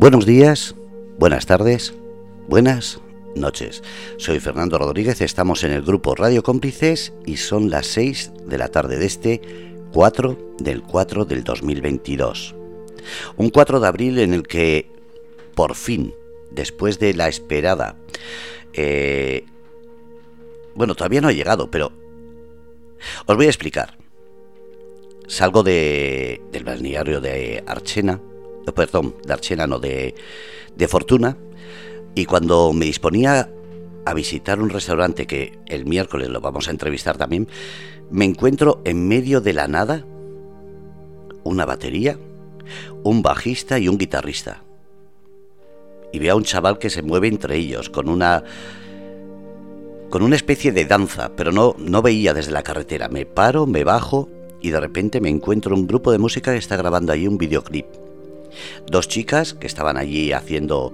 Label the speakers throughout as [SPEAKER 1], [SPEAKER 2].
[SPEAKER 1] Buenos días, buenas tardes, buenas noches. Soy Fernando Rodríguez, estamos en el grupo Radio Cómplices y son las 6 de la tarde de este 4 del 4 del 2022. Un 4 de abril en el que, por fin, después de la esperada, eh, bueno, todavía no ha llegado, pero os voy a explicar. Salgo de, del balneario de Archena, perdón, de Archena, no, de, de Fortuna, y cuando me disponía a visitar un restaurante que el miércoles lo vamos a entrevistar también, me encuentro en medio de la nada una batería, un bajista y un guitarrista. Y veo a un chaval que se mueve entre ellos con una con una especie de danza, pero no no veía desde la carretera. Me paro, me bajo y de repente me encuentro un grupo de música que está grabando allí un videoclip. Dos chicas que estaban allí haciendo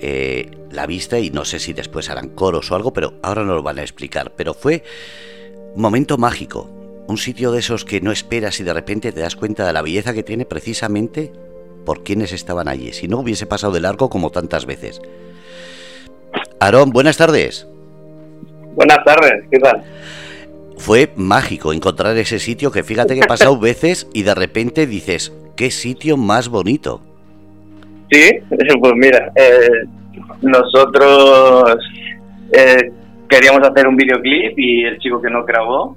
[SPEAKER 1] eh, la vista y no sé si después harán coros o algo, pero ahora no lo van a explicar. Pero fue un momento mágico, un sitio de esos que no esperas y de repente te das cuenta de la belleza que tiene precisamente por quienes estaban allí. Si no hubiese pasado de largo como tantas veces. Aarón, buenas tardes.
[SPEAKER 2] Buenas tardes, ¿qué tal?
[SPEAKER 1] Fue mágico encontrar ese sitio que fíjate que he pasado veces y de repente dices, qué sitio más bonito.
[SPEAKER 2] Sí, pues mira, eh, nosotros eh, queríamos hacer un videoclip y el chico que no grabó,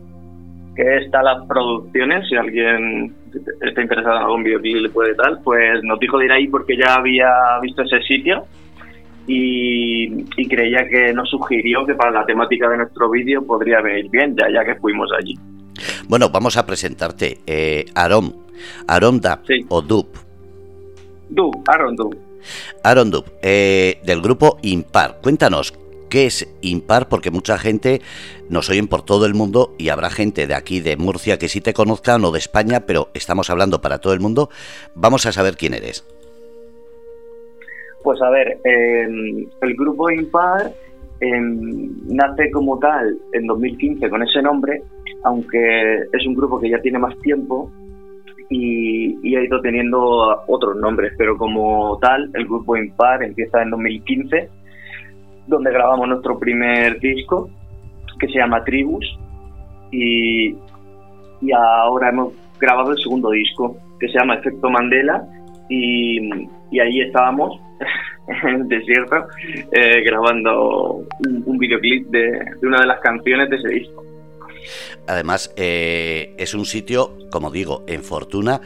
[SPEAKER 2] que está las producciones, si alguien está interesado en algún videoclip le puede tal, pues nos dijo de ir ahí porque ya había visto ese sitio y, creía que nos sugirió que para la temática de nuestro vídeo podría venir bien, ya, ya que fuimos allí.
[SPEAKER 1] Bueno, vamos a presentarte. Eh, Arom, Arom o Dub.
[SPEAKER 2] Dub, Aaron Dub.
[SPEAKER 1] Aaron Dub, eh, del grupo Impar. Cuéntanos, ¿qué es Impar? Porque mucha gente nos oyen por todo el mundo y habrá gente de aquí, de Murcia, que sí te conozcan o de España, pero estamos hablando para todo el mundo. Vamos a saber quién eres.
[SPEAKER 2] Pues a ver, em, el grupo Impar em, nace como tal en 2015 con ese nombre, aunque es un grupo que ya tiene más tiempo y, ha ido teniendo otros nombres, pero como tal, el grupo Impar empieza en 2015, donde grabamos nuestro primer disco, que se llama Tribus, y, y ahora hemos grabado el segundo disco, que se llama Efecto Mandela, y, y ahí estábamos en el desierto eh, grabando un, videoclip de, de, una de las canciones de ese disco.
[SPEAKER 1] Además, eh, es un sitio, como digo, en Fortuna.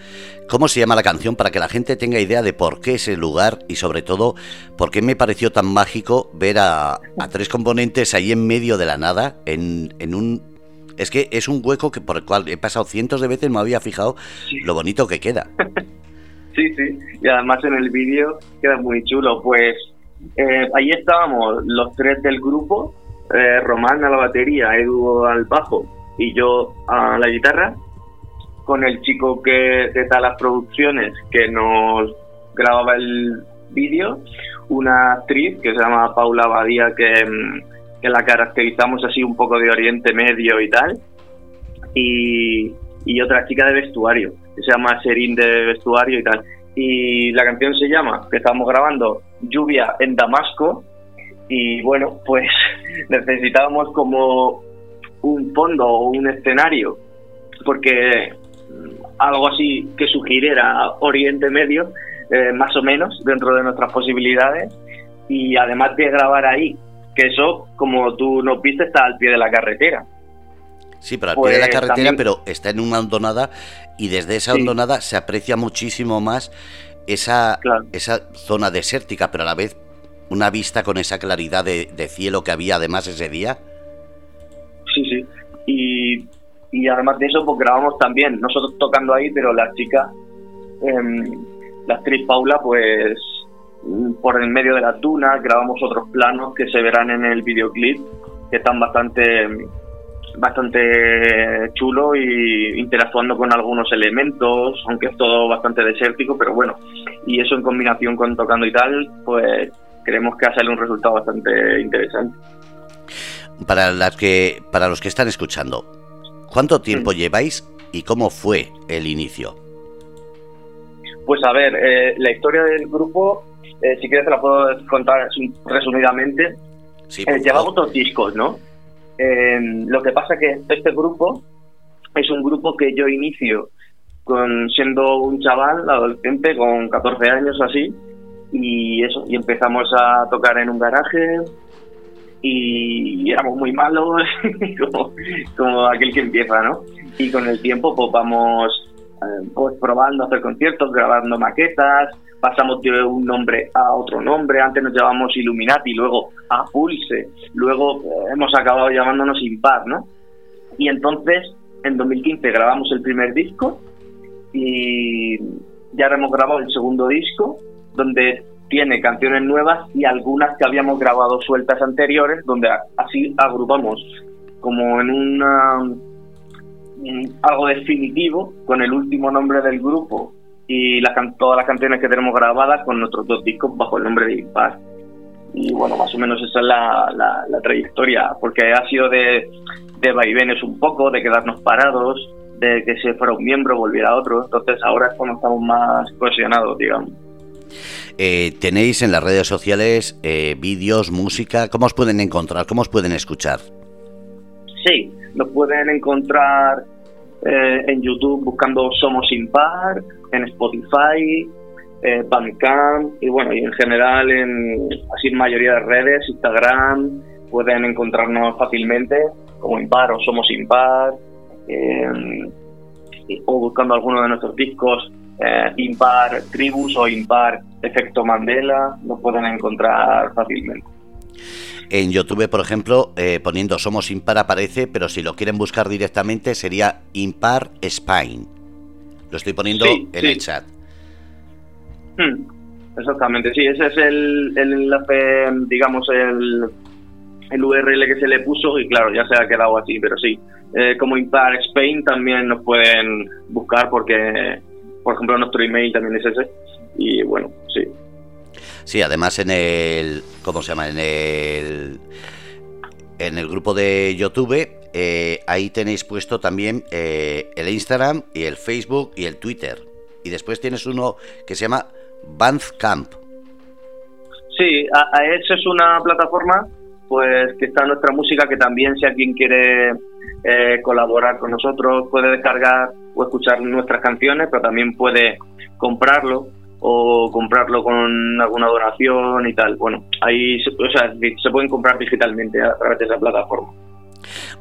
[SPEAKER 1] ¿Cómo se llama la canción para que la gente tenga idea de por qué ese lugar y sobre todo por qué me pareció tan mágico ver a, tres componentes ahí en medio de la nada, en, en, un... Es que es un hueco que por el cual he pasado cientos de veces, me había fijado lo bonito que queda.
[SPEAKER 2] Sí, sí, y además en el vídeo queda muy chulo. Pues eh, ahí estábamos los tres del grupo, eh, Román a la batería, Edu al bajo y yo a la guitarra, con el chico que de las producciones que nos grababa el vídeo, una actriz que se llama Paula Badía que, mm, que la caracterizamos así un poco de Oriente Medio y tal, y, y otra chica de vestuario que se llama Serín de vestuario y tal. Y la canción se llama, que estamos grabando, Lluvia en Damasco. Y bueno, pues necesitábamos como un fondo o un escenario, porque algo así que sugiriera Oriente Medio, eh, más o menos, dentro de nuestras posibilidades. Y además de grabar ahí, que eso, como tú nos viste, está al pie de la carretera.
[SPEAKER 1] Sí, pero al pie de la pues carretera, pero está en una hondonada y desde esa hondonada se aprecia muchísimo más esa, esa zona desértica, pero a la vez una vista con esa claridad de, cielo que había además ese día.
[SPEAKER 2] Sí, sí. Y, y, además de eso, pues grabamos también, nosotros tocando ahí, pero la chica, eh, la actriz Paula, pues por el medio de la tuna, grabamos otros planos que se verán en el videoclip, que están bastante bastante chulo y interactuando con algunos elementos, aunque es todo bastante desértico, pero bueno, y eso en combinación con tocando y tal, pues creemos que ha salido un resultado bastante interesante.
[SPEAKER 1] Para las que para los que están escuchando, ¿cuánto tiempo lleváis y cómo fue el inicio?
[SPEAKER 2] Pues a ver, eh, la historia del grupo eh, si quieres te la puedo contar resumidamente.
[SPEAKER 1] Sí,
[SPEAKER 2] eh, llevamos dos discos, ¿no? lo que pasa que este grupo es un grupo que yo inicio con siendo un chaval, adolescente, con 14 años así, y eso, y empezamos a tocar en un garaje y éramos muy malos, como, aquel que empieza, ¿no? Y con el tiempo pues vamos eh, pues probando hacer conciertos, grabando maquetas, pasamos de un nombre a otro nombre, antes nos llamábamos Illuminati, luego a Pulse, luego eh, hemos acabado llamándonos Impar, ¿no? Y entonces, en 2015 grabamos el primer disco y ya hemos grabado el segundo disco, donde tiene canciones nuevas y algunas que habíamos grabado sueltas anteriores, donde así agrupamos como en una algo definitivo con el último nombre del grupo y todas las canciones que tenemos grabadas con nuestros dos discos bajo el nombre de Impar. Y bueno, más o menos esa es la, la, trayectoria, porque ha sido de, de vaivenes un poco, de quedarnos parados, de que se fuera un miembro, volviera otro. Entonces ahora es cuando estamos más cohesionados, digamos.
[SPEAKER 1] Eh, tenéis en las redes sociales eh, vídeos, música, ¿cómo os pueden encontrar? ¿Cómo os pueden escuchar?
[SPEAKER 2] Sí, nos pueden encontrar eh, en YouTube buscando Somos Impar, en Spotify, Bandcamp y bueno, en general en así mayoría de redes, Instagram, pueden encontrarnos fácilmente como Impar o Somos Impar, o buscando alguno de nuestros discos eh, Impar Tribus o Impar Efecto Mandela, nos pueden encontrar fácilmente.
[SPEAKER 1] En YouTube, por ejemplo, eh, poniendo Somos Impar aparece, pero si lo quieren buscar directamente sería Impar Spine. Lo estoy poniendo en el chat.
[SPEAKER 2] Hmm, exactamente, sí, ese es el, el enlace, digamos, el, el URL que se le puso y claro, ya se ha quedado así, pero sí. Eh, como Impar Spain también nos pueden buscar porque, por ejemplo, nuestro email también es ese. Y bueno, sí,
[SPEAKER 1] Sí, además en el. ¿Cómo se llama? En el. En el grupo de YouTube, eh, ahí tenéis puesto también eh, el Instagram y el Facebook y el Twitter. Y después tienes uno que se llama Bandcamp.
[SPEAKER 2] Sí, a, eso es una plataforma pues que está nuestra música que también si alguien quiere eh, colaborar con nosotros puede descargar o escuchar nuestras canciones, pero también puede comprarlo o comprarlo con alguna donación y tal. Bueno, ahí se, o sea, se pueden comprar digitalmente a través de esa plataforma.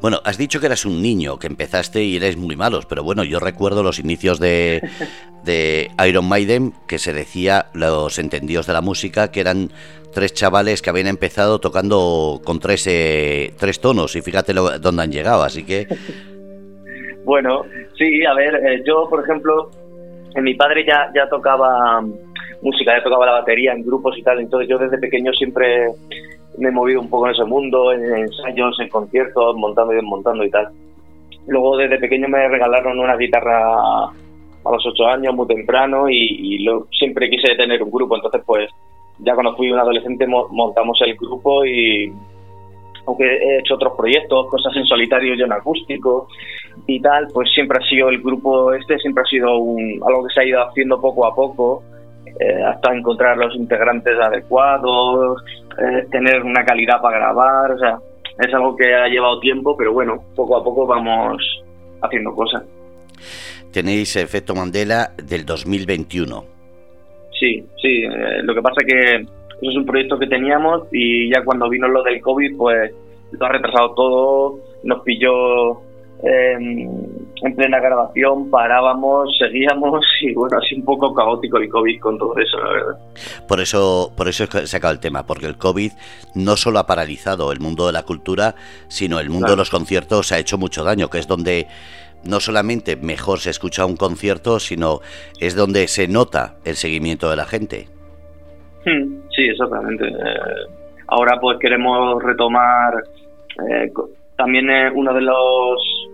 [SPEAKER 1] Bueno, has dicho que eras un niño, que empezaste y eres muy malos, pero bueno, yo recuerdo los inicios de, de Iron Maiden, que se decía, los entendidos de la música, que eran tres chavales que habían empezado tocando con tres, eh, tres tonos, y fíjate lo, dónde han llegado, así que...
[SPEAKER 2] Bueno, sí, a ver, eh, yo, por ejemplo, mi padre ya, tocaba música, ya tocaba la batería en grupos y tal, entonces yo desde pequeño siempre me he movido un poco en ese mundo, en ensayos, en conciertos, montando y desmontando y tal. Luego desde pequeño me regalaron una guitarra a los ocho años, muy temprano, y, lo, siempre quise tener un grupo, entonces pues ya cuando fui un adolescente montamos el grupo y aunque he hecho otros proyectos, cosas en solitario y en acústico y tal, pues siempre ha sido el grupo este, siempre ha sido un, algo que se ha ido haciendo poco a poco, eh, hasta encontrar los integrantes adecuados, eh, tener una calidad para grabar, o sea, es algo que ha llevado tiempo, pero bueno, poco a poco vamos haciendo cosas.
[SPEAKER 1] Tenéis Efecto Mandela del 2021.
[SPEAKER 2] Sí, sí, eh, lo que pasa que eso es un proyecto que teníamos y ya cuando vino lo del COVID, pues lo ha retrasado todo, nos pilló em, en plena grabación, parábamos, seguíamos y bueno, así un poco caótico el COVID con todo eso, la verdad.
[SPEAKER 1] Por eso, por eso he sacado el tema, porque el COVID no solo ha paralizado el mundo de la cultura, sino el mundo de los conciertos ha hecho mucho daño, que es donde no solamente mejor se escucha un concierto, sino es donde se nota el seguimiento de la gente.
[SPEAKER 2] Hmm, sí, exactamente. Eh, ahora pues queremos retomar eh, también uno de los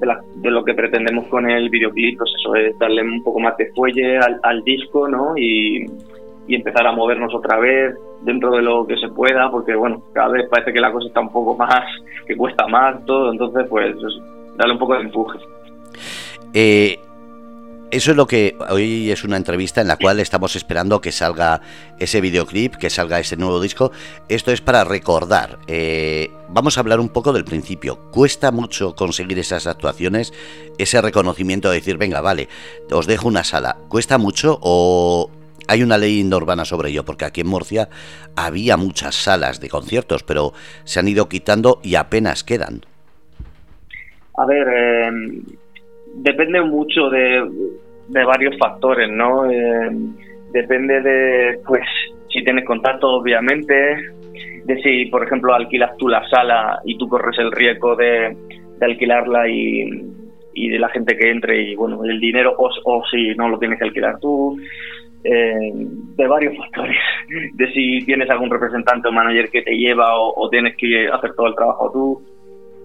[SPEAKER 2] de, lo que pretendemos con el videoclip, pues eso es darle un poco más de fuelle al, disco, ¿no? Y, empezar a movernos otra vez dentro de lo que se pueda, porque bueno, cada vez parece que la cosa está un poco más, que cuesta más todo, entonces pues darle un poco de empuje.
[SPEAKER 1] Eh, eso es lo que hoy es una entrevista en la cual estamos esperando que salga ese videoclip, que salga ese nuevo disco. Esto es para recordar. Eh, vamos a hablar un poco del principio. Cuesta mucho conseguir esas actuaciones, ese reconocimiento de decir, venga, vale, os dejo una sala. ¿Cuesta mucho o hay una ley urbana sobre ello? Porque aquí en Murcia había muchas salas de conciertos, pero se han ido quitando y apenas quedan.
[SPEAKER 2] A ver, eh, depende mucho de, varios factores, ¿no? Eh, depende de, pues, si tienes contacto, obviamente, de si, por ejemplo, alquilas tú la sala y tú corres el riesgo de, alquilarla y, de la gente que entre y, bueno, el dinero, o, si no lo tienes que alquilar tú. Eh, de varios factores, de si tienes algún representante o manager que te lleva o tienes que hacer todo el trabajo tú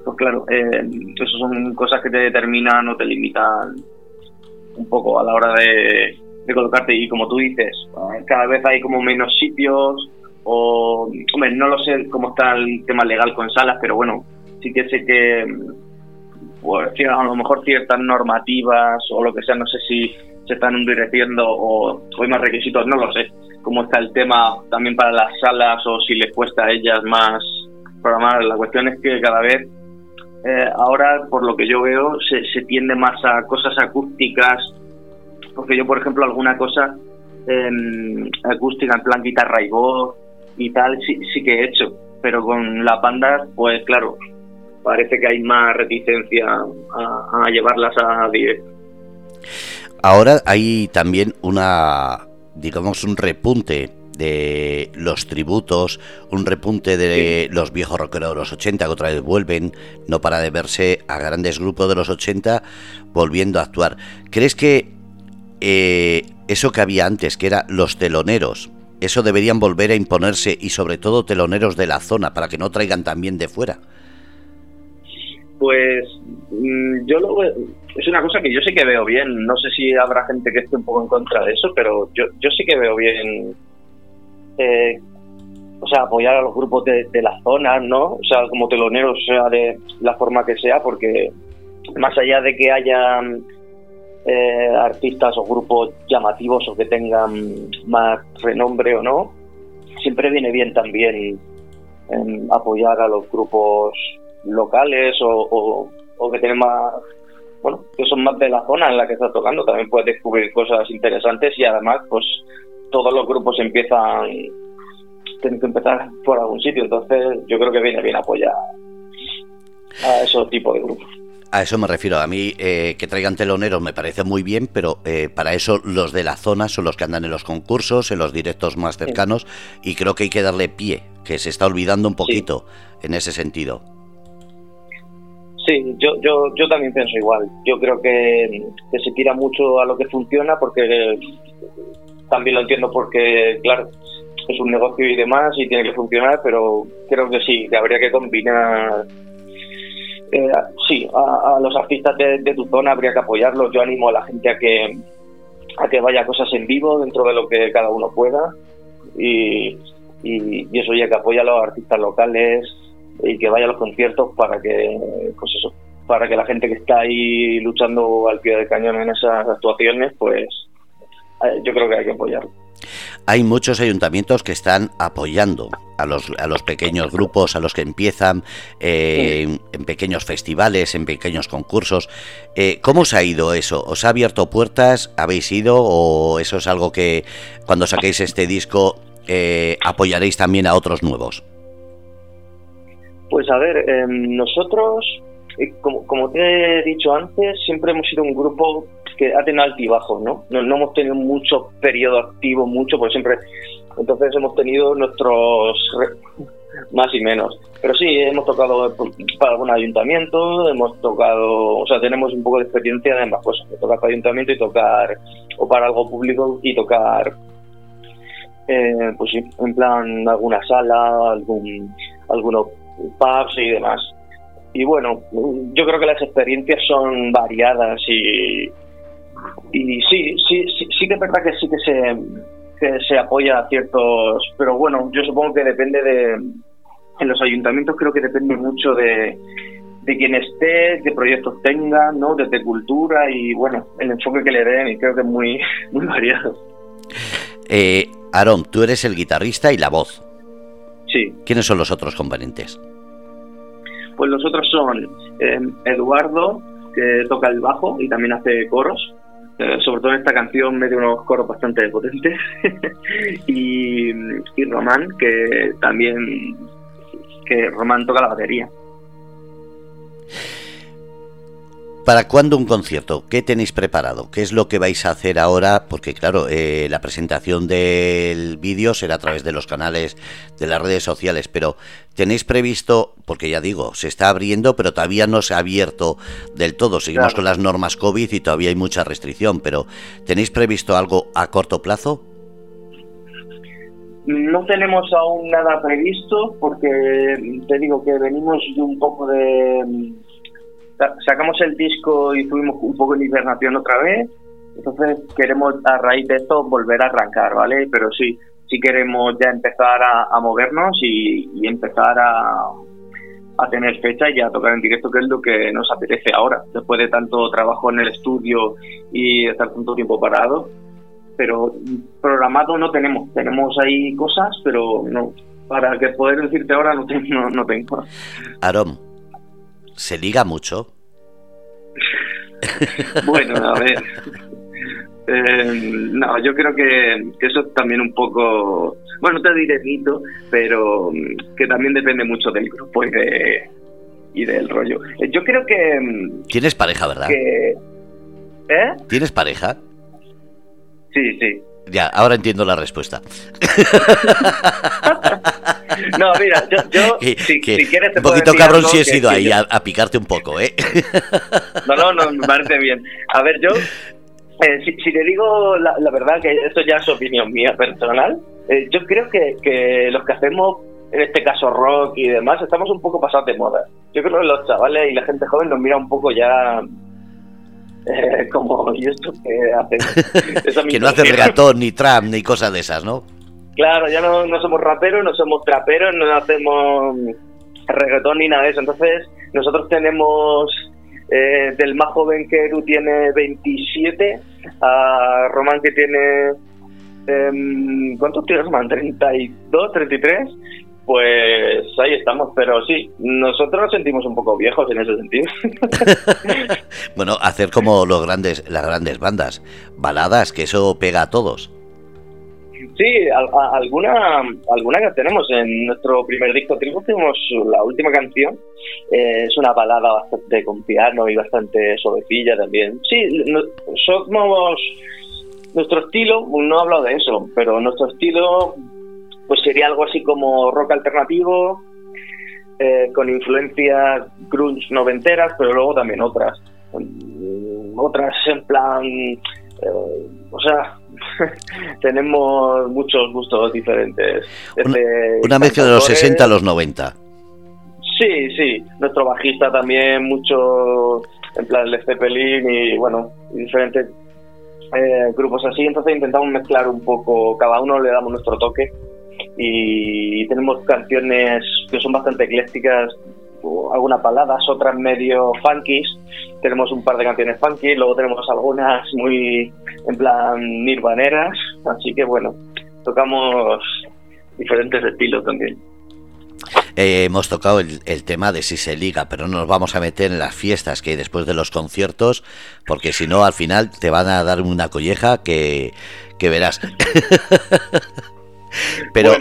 [SPEAKER 2] pues claro, eh, eso son cosas que te determinan o te limitan un poco a la hora de, colocarte. Y como tú dices, cada vez hay como menos sitios o, hombre, no lo sé cómo está el tema legal con salas, pero bueno, sí que sé que pues, a lo mejor ciertas normativas o lo que sea, no sé si se están endureciendo o, hay más requisitos, no lo sé. Cómo está el tema también para las salas o si les cuesta a ellas más programar. La cuestión es que cada vez eh, ahora, por lo que yo veo, se, tiende más a cosas acústicas, porque yo, por ejemplo, alguna cosa em, acústica en plan guitarra y voz y tal, sí, que he hecho, pero con la banda, pues claro, parece que hay más reticencia a, a llevarlas a directo.
[SPEAKER 1] Ahora hay también una, digamos, un repunte de los tributos, un repunte de los viejos rockeros de los 80 que otra vez vuelven, no para de verse a grandes grupos de los 80 volviendo a actuar. ¿Crees que eh, eso que había antes, que eran los teloneros, eso deberían volver a imponerse y sobre todo teloneros de la zona para que no traigan también de fuera?
[SPEAKER 2] Pues mm, yo lo es una cosa que yo sí que veo bien. No sé si habrá gente que esté un poco en contra de eso, pero yo, yo sí que veo bien eh, o sea, apoyar a los grupos de, la zona, ¿no? O sea, como teloneros, o sea, de la forma que sea, porque más allá de que haya eh, artistas o grupos llamativos o que tengan más renombre o no, siempre viene bien también apoyar a los grupos locales o, que tienen más, bueno, que son más de la zona en la que estás tocando. También puedes descubrir cosas interesantes y además, pues todos los grupos empiezan, tienen que empezar por algún sitio, entonces yo creo que viene bien apoyar a esos tipos de grupos.
[SPEAKER 1] A eso me refiero. A mí eh, que traigan teloneros me parece muy bien, pero eh, para eso los de la zona son los que andan en los concursos, en los directos más cercanos, y creo que hay que darle pie, que se está olvidando un poquito en ese sentido.
[SPEAKER 2] Sí, yo, yo, yo también pienso igual. Yo creo que, que se tira mucho a lo que funciona porque también lo entiendo porque, claro, es un negocio y demás y tiene que funcionar, pero creo que sí, que habría que combinar. Eh, sí, a, los artistas de, tu zona habría que apoyarlos. Yo animo a la gente a que a que vaya cosas en vivo dentro de lo que cada uno pueda y, y, eso ya que apoya a los artistas locales y que vaya a los conciertos para que pues eso para que la gente que está ahí luchando al pie del cañón en esas actuaciones pues yo creo que hay que apoyarlo.
[SPEAKER 1] Hay muchos ayuntamientos que están apoyando a los, a los pequeños grupos, a los que empiezan eh, en, pequeños festivales, en pequeños concursos. Eh, ¿Cómo os ha ido eso? ¿Os ha abierto puertas? ¿Habéis ido? ¿O eso es algo que cuando saquéis este disco apoyaréis también a otros nuevos?
[SPEAKER 2] Pues a ver, em, nosotros, como, como te he dicho antes, siempre hemos sido un grupo que ha tenido altibajos, ¿no? ¿no? No hemos tenido mucho periodo activo, mucho, porque siempre. Entonces hemos tenido nuestros más y menos. Pero sí, hemos tocado para algún ayuntamiento, hemos tocado, o sea, tenemos un poco de experiencia de ambas cosas, tocar para ayuntamiento y tocar, o para algo público y tocar, eh, pues sí, en plan alguna sala, algún, algunos pubs y demás. Y bueno, yo creo que las experiencias son variadas y, y sí, sí, sí, sí que es verdad que sí que se, que se apoya a ciertos, pero bueno, yo supongo que depende de, en los ayuntamientos creo que depende mucho de, de quien esté, qué proyectos tenga, ¿no? Desde cultura y, bueno, el enfoque que le den y creo que es muy, muy variado.
[SPEAKER 1] Eh, Aaron, tú eres el guitarrista y la voz.
[SPEAKER 2] Sí.
[SPEAKER 1] ¿Quiénes son los otros componentes?
[SPEAKER 2] Pues los otros son eh, Eduardo, que toca el bajo y también hace coros. Eh, sobre todo en esta canción mete unos coros bastante potentes. y, y Román, que también que Román toca la batería.
[SPEAKER 1] ¿Para cuándo un concierto? ¿Qué tenéis preparado? ¿Qué es lo que vais a hacer ahora? Porque claro, eh, la presentación del vídeo será a través de los canales de las redes sociales, pero ¿tenéis previsto, porque ya digo, se está abriendo, pero todavía no se ha abierto del todo? Seguimos con las normas COVID y todavía hay mucha restricción, pero ¿tenéis previsto algo a corto plazo?
[SPEAKER 2] No tenemos aún nada previsto porque te digo que venimos de un poco de sacamos el disco y tuvimos un poco de hibernación otra vez, entonces queremos a raíz de esto volver a arrancar, ¿vale? Pero sí, sí queremos ya empezar a, movernos y, empezar a, a tener fecha y a tocar en directo, que es lo que nos apetece ahora, después de tanto trabajo en el estudio y estar tanto tiempo parado. Pero programado no tenemos, tenemos ahí cosas, pero no, para que poder decirte ahora no, tengo, no, tengo.
[SPEAKER 1] Arom, ¿Se liga mucho?
[SPEAKER 2] bueno, a ver. Eh, no, yo creo que, eso es también un poco, bueno, no te diré mito, pero mm, que también depende mucho del grupo y, de, y del rollo. Eh, yo creo que...
[SPEAKER 1] Mm, ¿Tienes pareja, verdad?
[SPEAKER 2] ¿Eh?
[SPEAKER 1] ¿Tienes pareja?
[SPEAKER 2] Sí, sí.
[SPEAKER 1] Ya, ahora entiendo la respuesta.
[SPEAKER 2] no, mira, yo, si, quieres te
[SPEAKER 1] Un poquito cabrón si he sido ahí a, picarte un poco, ¿eh?
[SPEAKER 2] no, no, no, me parece bien. A ver, yo, eh, si, si, te digo la, verdad, que esto ya es opinión mía personal, eh, yo creo que, que los que hacemos, en este caso rock y demás, estamos un poco pasados de moda. Yo creo que los chavales y la gente joven nos mira un poco ya eh, como, ¿y esto que hace?
[SPEAKER 1] que no hace reggaetón, ni trap, ni cosas de esas, ¿no?
[SPEAKER 2] Claro, ya no, no somos raperos, no somos traperos, no hacemos reggaetón ni nada de eso. Entonces, nosotros tenemos eh, del más joven que Eru tiene 27, a Román que tiene... Eh, ¿Cuántos tiene Román? ¿32, 33? Pues ahí estamos, pero sí, nosotros nos sentimos un poco viejos en ese sentido.
[SPEAKER 1] bueno, hacer como los grandes, las grandes bandas, baladas, que eso pega a todos.
[SPEAKER 2] Sí, alguna, alguna que tenemos. En nuestro primer disco tribu tenemos la última canción. Eh, es una balada bastante con piano y bastante suavecilla también. Sí, somos... Nuestro estilo, no he hablado de eso, pero nuestro estilo pues sería algo así como rock alternativo, eh, con influencias grunge noventeras, pero luego también otras. Mm, otras en plan. Eh, o sea, tenemos muchos gustos diferentes.
[SPEAKER 1] Una, mezcla de los 60 a los 90.
[SPEAKER 2] Sí, sí. Nuestro bajista también, mucho en plan Led Zeppelin y bueno, diferentes eh, grupos así. Entonces intentamos mezclar un poco, cada uno le damos nuestro toque y tenemos canciones que son bastante eclécticas, algunas baladas, otras medio funkies. Tenemos un par de canciones funky, luego tenemos algunas muy en plan nirvaneras, así que bueno, tocamos diferentes estilos también.
[SPEAKER 1] Eh, hemos tocado el, tema de si se liga, pero no nos vamos a meter en las fiestas que hay después de los conciertos, porque si no, al final te van a dar una colleja que, que verás. Pero,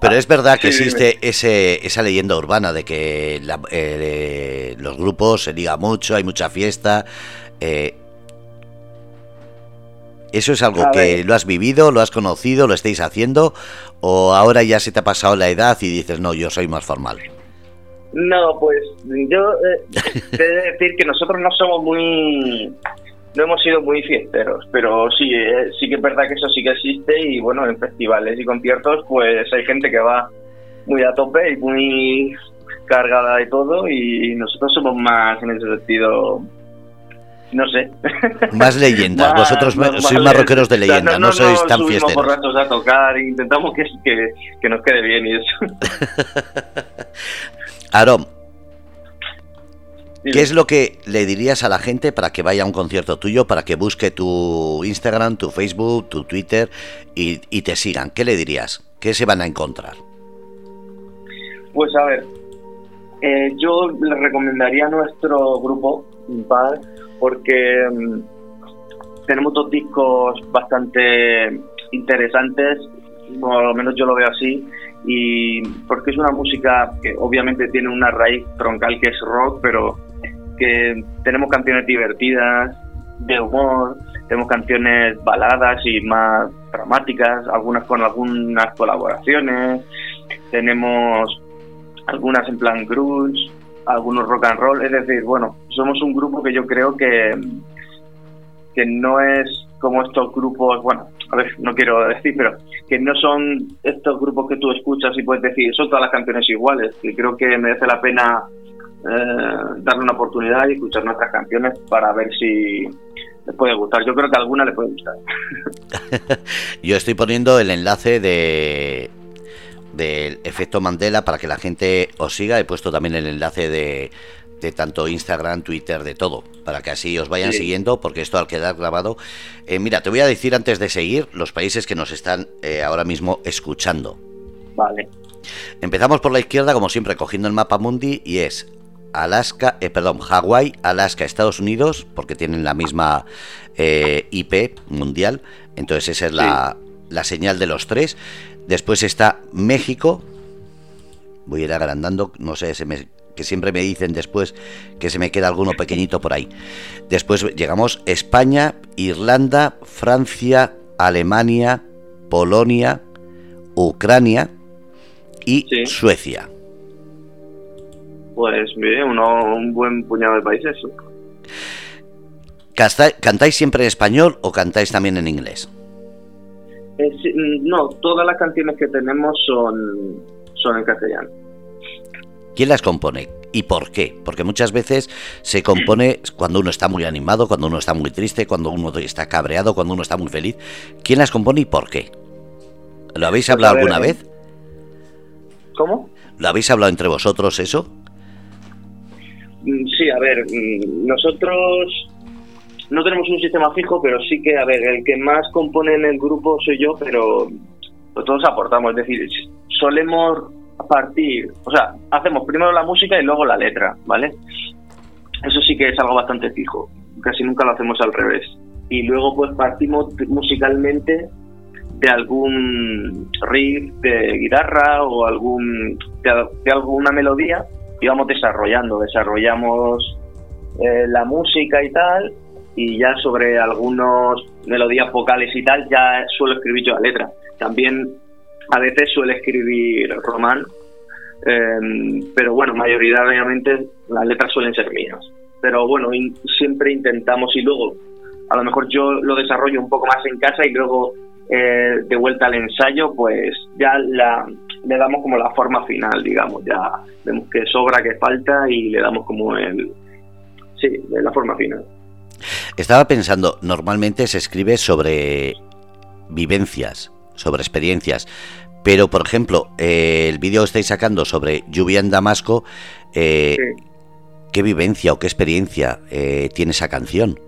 [SPEAKER 1] pero es verdad que existe ese, esa leyenda urbana de que eh, los grupos se liga mucho, hay mucha fiesta. Eh, ¿Eso es algo que lo has vivido, lo has conocido, lo estáis haciendo? ¿O ahora ya se te ha pasado la edad y dices, no, yo soy más formal?
[SPEAKER 2] No, pues yo eh, decir que nosotros no somos muy no hemos sido muy fiesteros, pero sí, eh, sí que es verdad que eso sí que existe y bueno, en festivales y conciertos pues hay gente que va muy a tope y muy cargada de todo y nosotros somos más en ese sentido no sé.
[SPEAKER 1] Más leyendas. Vosotros sois más rockeros de leyenda, no, sois tan fiesteros.
[SPEAKER 2] borrachos a tocar e intentamos que, que, que, nos quede bien y eso.
[SPEAKER 1] Arom, ¿Qué es lo que le dirías a la gente para que vaya a un concierto tuyo, para que busque tu Instagram, tu Facebook, tu Twitter y, te sigan? ¿Qué le dirías? ¿Qué se van a encontrar?
[SPEAKER 2] Pues a ver, eh, yo le recomendaría a nuestro grupo, Impar, porque mm, tenemos dos discos bastante interesantes, o al menos yo lo veo así, y porque es una música que obviamente tiene una raíz troncal que es rock, pero que tenemos canciones divertidas, de humor, tenemos canciones baladas y más dramáticas, algunas con algunas colaboraciones, tenemos algunas en plan grunge, algunos rock and roll, es decir, bueno, somos un grupo que yo creo que que no es como estos grupos, bueno, a ver, no quiero decir, pero que no son estos grupos que tú escuchas y puedes decir, son todas las canciones iguales, que creo que merece la pena darle una oportunidad y escuchar nuestras canciones para ver si les puede gustar. Yo creo que a alguna le puede gustar.
[SPEAKER 1] Yo estoy poniendo el enlace de del efecto Mandela para que la gente os siga. He puesto también el enlace de, de tanto Instagram, Twitter, de todo, para que así os vayan siguiendo, porque esto al quedar grabado. Eh, mira, te voy a decir antes de seguir los países que nos están eh, ahora mismo escuchando.
[SPEAKER 2] Vale.
[SPEAKER 1] Empezamos por la izquierda, como siempre, cogiendo el mapa mundi, y es Alaska, eh, perdón, Hawái, Alaska, Estados Unidos, porque tienen la misma IP mundial, entonces esa es la, la señal de los tres. Después está México, voy a ir agrandando, no sé, se me que siempre me dicen después que se me queda alguno pequeñito por ahí. Después llegamos España, Irlanda, Francia, Alemania, Polonia, Ucrania y Suecia.
[SPEAKER 2] Pues bien, uno, un buen puñado de países.
[SPEAKER 1] ¿Cantáis siempre en español o cantáis también en inglés?
[SPEAKER 2] Eh, no, todas las canciones que tenemos son, son en castellano.
[SPEAKER 1] ¿Quién las compone? ¿Y por qué? Porque muchas veces se compone cuando uno está muy animado, cuando uno está muy triste, cuando uno está cabreado, cuando uno está muy feliz. ¿Quién las compone y por qué? ¿Lo habéis pues hablado alguna vez?
[SPEAKER 2] ¿Cómo?
[SPEAKER 1] ¿Lo habéis hablado entre vosotros eso?
[SPEAKER 2] Mm, sí, a ver, mm, nosotros no tenemos un sistema fijo, pero sí que, a ver, el que más compone en el grupo soy yo, pero todos aportamos. Es decir, solemos partir, o sea, hacemos primero la música y luego la letra, ¿vale? Eso sí que es algo bastante fijo, casi nunca lo hacemos al revés. Y luego pues partimos musicalmente de algún riff de guitarra o algún de, alguna melodía y vamos desarrollando, desarrollamos eh, la música y tal y ya sobre algunos melodías vocales y tal ya suelo escribir yo la letra. También a veces suele escribir Román, em, pero bueno, mayoritariamente las letras suelen ser mías. Pero bueno, siempre intentamos y luego a lo mejor yo lo desarrollo un poco más en casa y luego eh, de vuelta al ensayo, pues ya la, le damos como la forma final, digamos, ya vemos que sobra, que falta y le damos como el, sí, la forma final.
[SPEAKER 1] Estaba pensando, normalmente se escribe sobre vivencias, sobre experiencias. Pero, por ejemplo, eh, el vídeo que estáis sacando sobre lluvia en Damasco, eh, ¿qué vivencia o qué experiencia eh, tiene esa canción?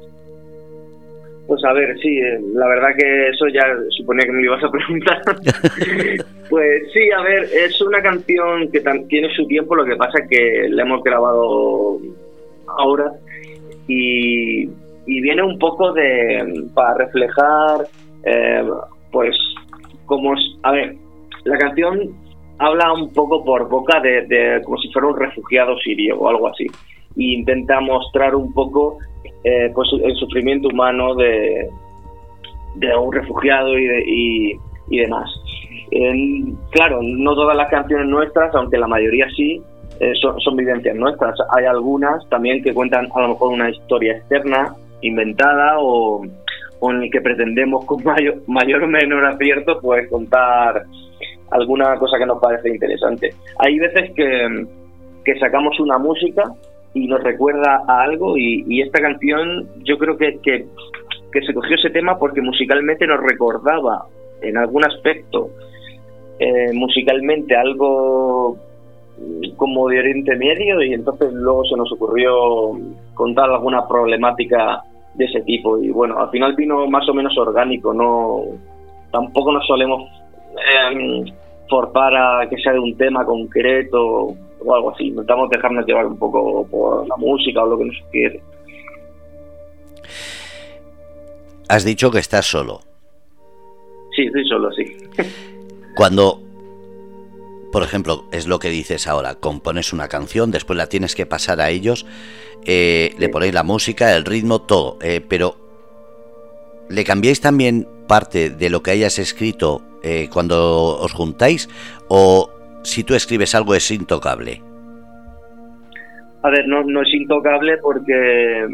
[SPEAKER 2] Pues a ver, sí, la verdad que eso ya suponía que me ibas a preguntar. pues sí, a ver, es una canción que tiene su tiempo, lo que pasa es que la hemos grabado ahora y, viene un poco de para reflejar pues como, a ver, la canción habla un poco por boca de, como si fuera un refugiado sirio o algo así. E intenta mostrar un poco eh, pues el sufrimiento humano de, de un refugiado y, y, demás. claro, no todas las canciones nuestras, aunque la mayoría sí, eh, son, son, vivencias nuestras. Hay algunas también que cuentan a lo mejor una historia externa, inventada o, con el que pretendemos con mayor, mayor o menor acierto pues contar alguna cosa que nos parece interesante. Hay veces que, que sacamos una música y nos recuerda a algo y, esta canción yo creo que, que, se cogió ese tema porque musicalmente nos recordaba en algún aspecto eh, musicalmente algo como de Oriente Medio y entonces luego se nos ocurrió contar alguna problemática de ese tipo. Y bueno, al final vino más o menos orgánico, no tampoco nos solemos eh, forzar a que sea de un tema concreto o algo así, intentamos dejarnos llevar un poco por la música o lo que nos quiere.
[SPEAKER 1] Has dicho que estás solo.
[SPEAKER 2] Sí, estoy solo, sí.
[SPEAKER 1] Cuando por ejemplo, es lo que dices ahora, compones una canción, después la tienes que pasar a ellos, eh, le ponéis la música, el ritmo, todo, eh, pero ¿le cambiáis también parte de lo que hayas escrito eh, cuando os juntáis o si tú escribes algo es intocable?
[SPEAKER 2] A ver, no, no es intocable porque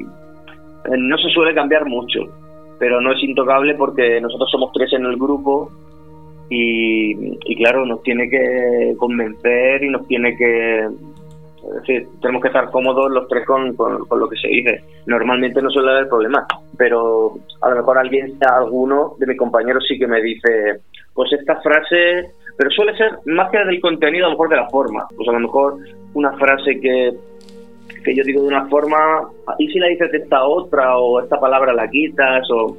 [SPEAKER 2] no se suele cambiar mucho, pero no es intocable porque nosotros somos tres en el grupo y, claro, nos tiene que convencer y nos tiene que... Decir, tenemos que estar cómodos los tres con, con, lo que se dice. Normalmente no suele haber problema, pero a lo mejor alguien, alguno de mis compañeros sí que me dice, pues esta frase, pero suele ser más que del contenido, a lo mejor de la forma. Pues a lo mejor una frase que, que yo digo de una forma, y si la dices de esta otra, o esta palabra la quitas, o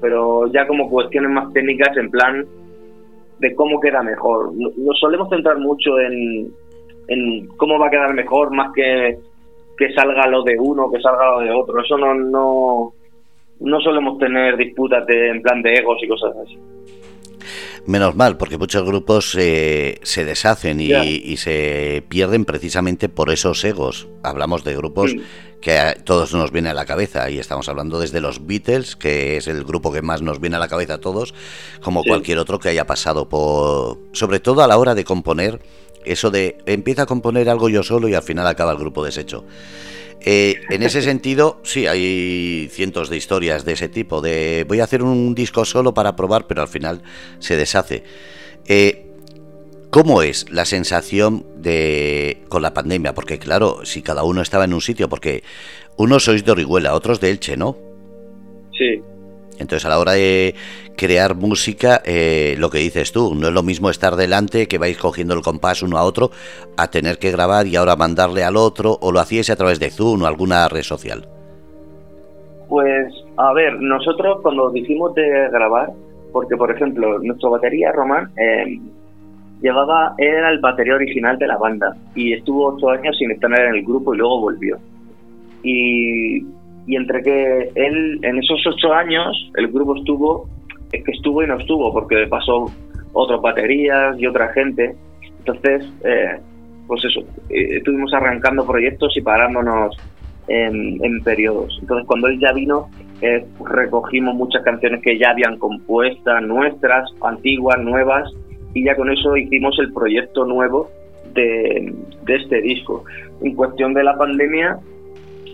[SPEAKER 2] pero ya como cuestiones más técnicas en plan de cómo queda mejor. Nos solemos centrar mucho en, en cómo va a quedar mejor más que que salga lo de uno, que salga lo de otro. Eso no, no, no solemos tener disputas de, en plan de egos y cosas así.
[SPEAKER 1] Menos mal, porque muchos grupos eh, se deshacen y, se pierden precisamente por esos egos. Hablamos de grupos que a todos nos viene a la cabeza y estamos hablando desde los Beatles, que es el grupo que más nos viene a la cabeza a todos, como cualquier otro que haya pasado por... Sobre todo a la hora de componer, eso de empieza a componer algo yo solo y al final acaba el grupo deshecho. Eh, en ese sentido, sí, hay cientos de historias de ese tipo, de voy a hacer un disco solo para probar, pero al final se deshace. Eh, ¿Cómo es la sensación de con la pandemia? Porque claro, si cada uno estaba en un sitio, porque unos sois de Orihuela, otros de Elche, ¿no?
[SPEAKER 2] Sí.
[SPEAKER 1] Entonces a la hora de crear música, eh, lo que dices tú, no es lo mismo estar delante, que vais cogiendo el compás uno a otro, a tener que grabar y ahora mandarle al otro, o lo hacíais a través de Zoom o alguna red social.
[SPEAKER 2] Pues, a ver, nosotros cuando dijimos de grabar, porque por ejemplo, nuestra batería, Román, eh, era el batería original de la banda y estuvo ocho años sin estar en el grupo y luego volvió. Y, y entre que él, en esos ocho años, el grupo estuvo es que estuvo y no estuvo, porque pasó otras baterías y otra gente. Entonces, eh, pues eso, eh, estuvimos arrancando proyectos y parándonos en, en, periodos. Entonces, cuando él ya vino, eh, recogimos muchas canciones que ya habían compuestas, nuestras, antiguas, nuevas, y ya con eso hicimos el proyecto nuevo de, de este disco. En cuestión de la pandemia,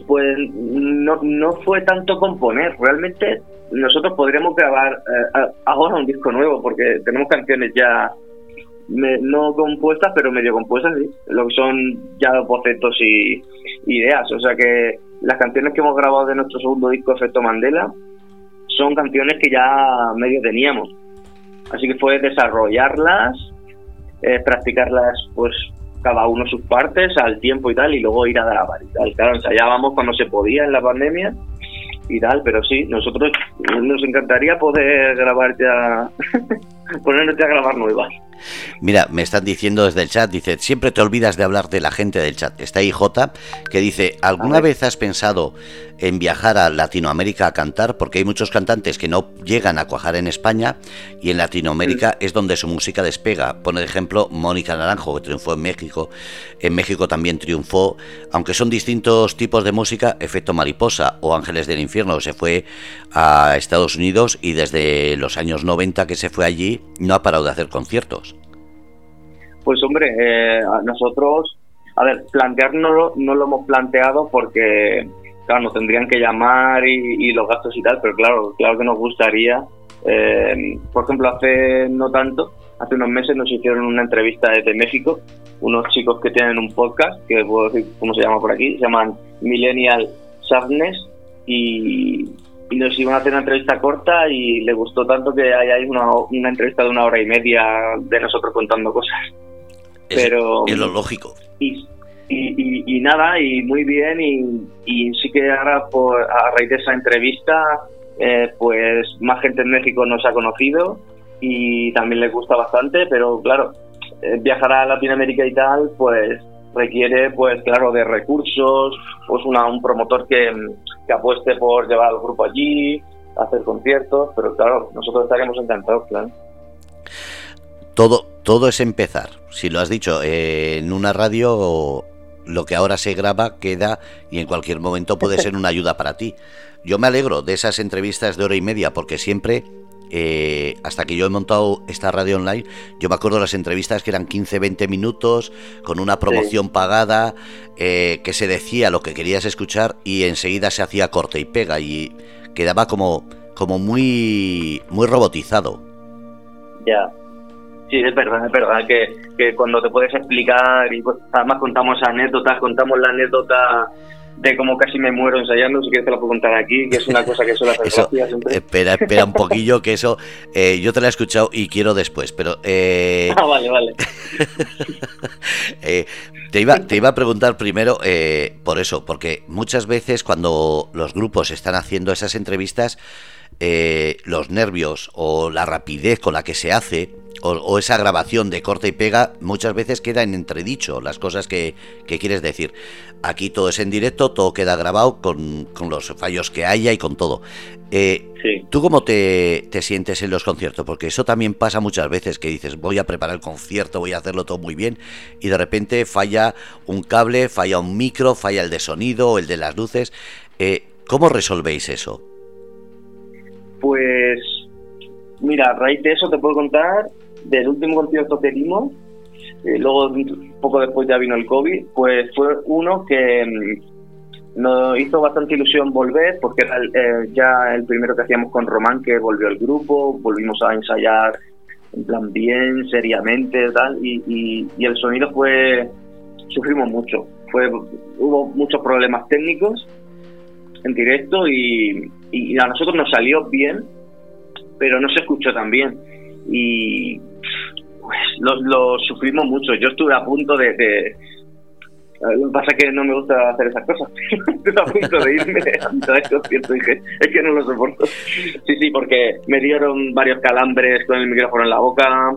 [SPEAKER 2] pues no, no fue tanto componer, realmente nosotros podríamos grabar eh, ahora un disco nuevo porque tenemos canciones ya no compuestas pero medio compuestas sí. Lo que son ya bocetos y ideas. O sea que las canciones que hemos grabado de nuestro segundo disco Efecto Mandela son canciones que ya medio teníamos. Así que fue desarrollarlas eh, practicarlas pues cada uno sus partes al tiempo y tal y luego ir a grabar y tal. Claro ensayábamos cuando se podía en la pandemia y tal, pero sí, nosotros nos encantaría poder grabar ya, ponernos ya a grabar nuevas.
[SPEAKER 1] Mira, me están diciendo desde el chat, dice, siempre te olvidas de hablar de la gente del chat. Está ahí J, que dice, ¿alguna vez has pensado en viajar a Latinoamérica a cantar? Porque hay muchos cantantes que no llegan a cuajar en España y en Latinoamérica es donde su música despega. Pone de ejemplo Mónica Naranjo, que triunfó en México. En México también triunfó, aunque son distintos tipos de música, Efecto Mariposa o Ángeles del Infierno, se fue a Estados Unidos y desde los años 90 que se fue allí no ha parado de hacer conciertos.
[SPEAKER 2] Pues hombre, eh, nosotros, a ver, planteárnoslo no lo hemos planteado porque, claro, nos tendrían que llamar y, los gastos y tal, pero claro, claro que nos gustaría. Eh, por ejemplo, hace no tanto, hace unos meses nos hicieron una entrevista desde México, unos chicos que tienen un podcast, que puedo decir cómo se llama por aquí, se llaman Millennial Sadness, y, nos iban a hacer una entrevista corta y le gustó tanto que hay una, una entrevista de una hora y media de nosotros contando cosas.
[SPEAKER 1] Pero, es lo lógico.
[SPEAKER 2] y, y, nada, y muy bien, y, sí que ahora por, a raíz de esa entrevista, eh, pues más gente en México nos ha conocido y también les gusta bastante, pero claro, eh, viajar a Latinoamérica y tal, pues requiere, pues claro, de recursos, pues una, un promotor que, que apueste por llevar al grupo allí, hacer conciertos, pero claro, nosotros estaríamos encantados, claro.
[SPEAKER 1] Todo, todo es empezar. Si lo has dicho, eh, en una radio lo que ahora se graba queda y en cualquier momento puede ser una ayuda para ti. Yo me alegro de esas entrevistas de hora y media porque siempre, eh, hasta que yo he montado esta radio online, yo me acuerdo de las entrevistas que eran 15, 20 minutos con una promoción pagada, eh, que se decía lo que querías escuchar y enseguida se hacía corte y pega y quedaba como, como muy, muy robotizado.
[SPEAKER 2] Ya. Sí, es verdad, es verdad que, que cuando te puedes explicar y pues, además contamos anécdotas, contamos la anécdota de cómo casi me muero ensayando, si quieres te la puedo contar aquí, que es una cosa que suele hacer eso,
[SPEAKER 1] Espera, espera un poquillo, que eso eh, yo te la he escuchado y quiero después, pero...
[SPEAKER 2] Eh, ah, vale, vale.
[SPEAKER 1] eh, te, iba, te iba a preguntar primero eh, por eso, porque muchas veces cuando los grupos están haciendo esas entrevistas, eh, los nervios o la rapidez con la que se hace o, esa grabación de corte y pega muchas veces queda en entredicho las cosas que, quieres decir. Aquí todo es en directo, todo queda grabado con, los fallos que haya y con todo. Eh, ¿Tú cómo te, te, sientes en los conciertos? Porque eso también pasa muchas veces, que dices, voy a preparar el concierto, voy a hacerlo todo muy bien, y de repente falla un cable, falla un micro, falla el de sonido, el de las luces. Eh, ¿Cómo resolvéis eso?
[SPEAKER 2] Pues, mira, a raíz de eso te puedo contar del último concierto que dimos, eh, luego poco después ya vino el COVID, pues fue uno que mm, nos hizo bastante ilusión volver, porque era eh, ya el primero que hacíamos con Román, que volvió el grupo, volvimos a ensayar en plan bien, seriamente, tal, y, y, el sonido fue, sufrimos mucho, fue hubo muchos problemas técnicos en directo y, y a nosotros nos salió bien, pero no se escuchó tan bien. Y pues, lo, sufrimos mucho. Yo estuve a punto de, lo que pasa es que no me gusta hacer esas cosas. Estuve a punto de irme a mitad concierto y dije, es que no lo soporto. Sí, sí, porque me dieron varios calambres con el micrófono en la boca.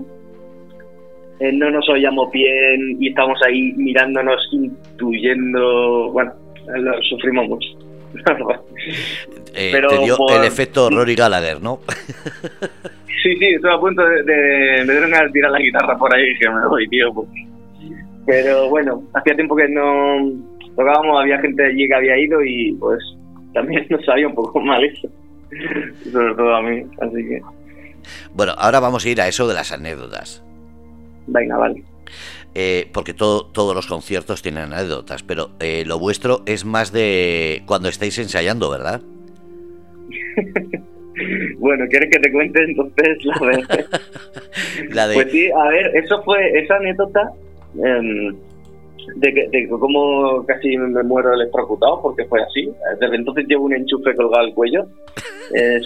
[SPEAKER 2] Eh, no nos oíamos bien y estábamos ahí mirándonos, intuyendo. Bueno, lo sufrimos mucho.
[SPEAKER 1] Eh, Pero te dio el efecto Rory Gallagher, ¿no?
[SPEAKER 2] Sí, sí, estoy a punto de, me dieron a tirar la guitarra por ahí que me voy, tío. Pero bueno, hacía tiempo que no tocábamos, había gente allí que había ido y pues también nos sabía un poco mal eso. Sobre todo a mí, así que.
[SPEAKER 1] Bueno, ahora vamos a ir a eso de las anécdotas.
[SPEAKER 2] Venga, vale.
[SPEAKER 1] Eh, porque todo, todos los conciertos tienen anécdotas, pero eh, lo vuestro es más de cuando estáis ensayando, ¿verdad?
[SPEAKER 2] Bueno, ¿quieres que te cuente entonces la de... Pues sí, a ver, eso fue, esa anécdota em, de, que, de cómo casi me muero electrocutado, porque fue así. Desde entonces llevo un enchufe colgado al cuello. Eh,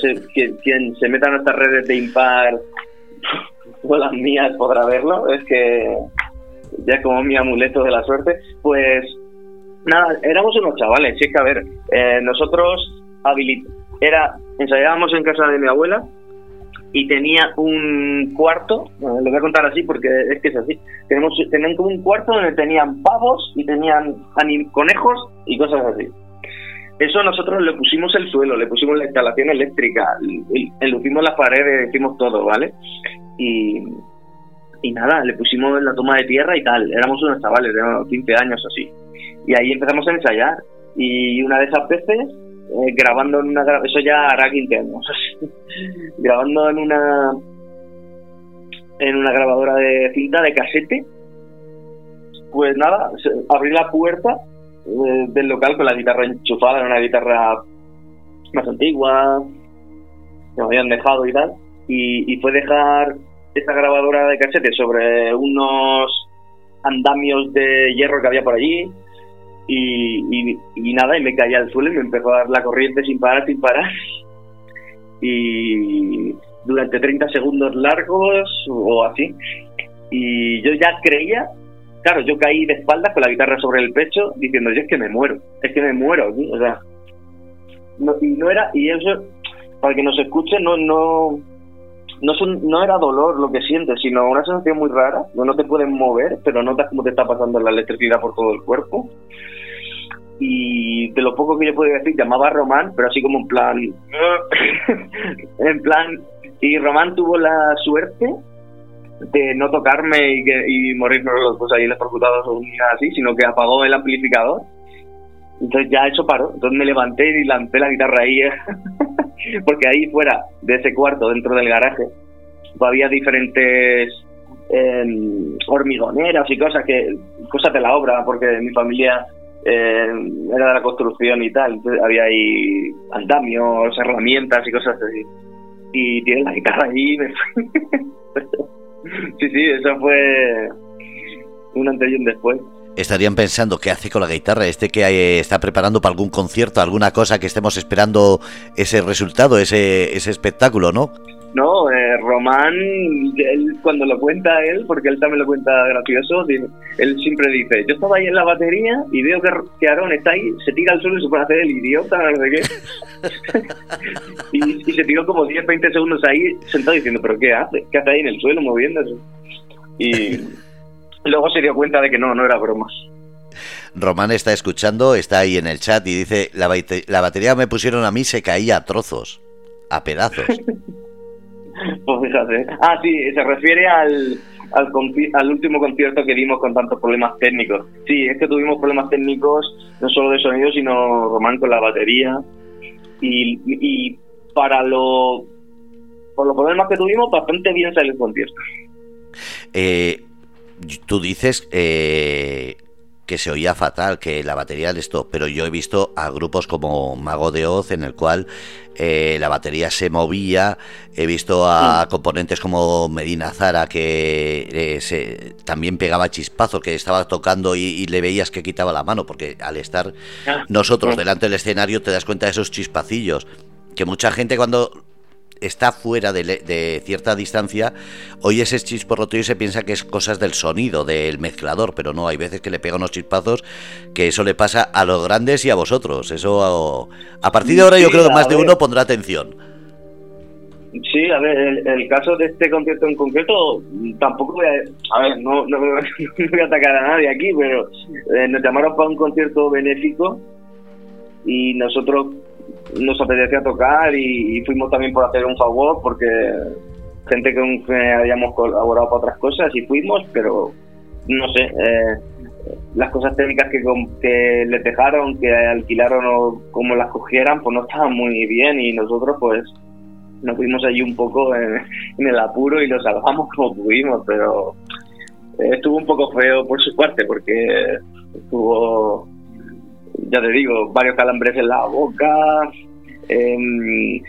[SPEAKER 2] quien, se meta en estas redes de impar, o las mías podrá verlo, es que ya como mi amuleto de la suerte, pues nada, éramos unos chavales, sí es que a ver, eh, nosotros habilitamos era, ensayábamos en casa de mi abuela y tenía un cuarto, lo voy a contar así porque es que es así, tenemos, tenían como un cuarto donde tenían pavos y tenían conejos y cosas así. Eso nosotros le pusimos el suelo, le pusimos la instalación eléctrica, enlucimos las paredes, hicimos todo, ¿vale? Y, y nada, le pusimos la toma de tierra y tal, éramos unos chavales de unos 15 años así. Y ahí empezamos a ensayar. Y una de esas veces eh, grabando en una eso ya hará 15 años grabando en una en una grabadora de cinta de casete pues nada abrí la puerta eh, del local con la guitarra enchufada en una guitarra más antigua que me habían dejado y tal y, y fue dejar esta grabadora de casete sobre unos andamios de hierro que había por allí y, nada, y me caí al suelo y me empezó a dar la corriente sin parar, sin parar. Y durante 30 segundos largos o así. Y yo ya creía claro, yo caí de espaldas con la guitarra sobre el pecho diciendo, yo es que me muero, es que me muero, o sea, no, y no era, y eso, para que nos escuche, no, no, no, son, no era dolor lo que sientes, sino una sensación muy rara, no te pueden mover, pero notas cómo te está pasando la electricidad por todo el cuerpo. Y de lo poco que yo podía decir, llamaba a Román, pero así como en plan, en plan, y Román tuvo la suerte de no tocarme y, que, y morirnos los dos ahí o nada así, sino que apagó el amplificador. Entonces ya eso paró. Entonces me levanté y lancé la guitarra ahí, porque ahí fuera de ese cuarto, dentro del garaje, había diferentes em, hormigoneras y cosas que cosas de la obra, porque mi familia em, era de la construcción y tal. Entonces había ahí andamios, herramientas y cosas así. Y tiene la guitarra ahí me sí, sí, eso fue un antes y un después.
[SPEAKER 1] Estarían pensando qué hace con la guitarra, este que eh, está preparando para algún concierto, alguna cosa que estemos esperando ese resultado, ese, ese espectáculo, ¿no?
[SPEAKER 2] No, eh, Román, él, cuando lo cuenta él, porque él también lo cuenta gracioso, él siempre dice, yo estaba ahí en la batería y veo que, que Aaron está ahí, se tira al suelo y se puede hacer el idiota, no sé qué. y, se tiró como 10, 20 segundos ahí sentado diciendo, pero ¿qué hace? ¿Qué hace ahí en el suelo moviéndose? Y luego se dio cuenta de que no, no era broma.
[SPEAKER 1] Román está escuchando, está ahí en el chat y dice, la, la batería me pusieron a mí se caía a trozos, a pedazos.
[SPEAKER 2] Pues fíjate. Ah, sí, se refiere al, al, último concierto que dimos con tantos problemas técnicos. Sí, es que tuvimos problemas técnicos no solo de sonido, sino Román con la batería. Y, y para lo, por los problemas que tuvimos, bastante bien salió el concierto.
[SPEAKER 1] Eh, tú dices eh, que se oía fatal, que la batería de esto, pero yo he visto a grupos como Mago de Oz en el cual eh, la batería se movía, he visto a componentes como Medina Zara que eh, se, también pegaba chispazos, que estaba tocando y, le veías que quitaba la mano, porque al estar ah. nosotros delante del escenario te das cuenta de esos chispacillos, que mucha gente cuando está fuera de, cierta distancia, oye ese chisporroteo y se piensa que es cosas del sonido, del mezclador, pero no, hay veces que le pega unos chispazos que eso le pasa a los grandes y a vosotros. Eso, a, partir de ahora yo creo que más de uno pondrá atención.
[SPEAKER 2] Sí, a ver, el, caso de este concierto en concreto, tampoco voy a, a ver, no, no, voy a atacar a nadie aquí, pero eh, nos llamaron para un concierto benéfico y nosotros nos apetecía tocar y, fuimos también por hacer un favor porque gente que, habíamos colaborado para otras cosas y fuimos, pero no sé, eh, las cosas técnicas que, que les dejaron, que alquilaron o como las cogieran, pues no estaban muy bien y nosotros pues nos fuimos allí un poco en, el apuro y lo salvamos como pudimos, pero estuvo un poco feo por su parte porque estuvo ya te digo, varios calambres en la boca, eh,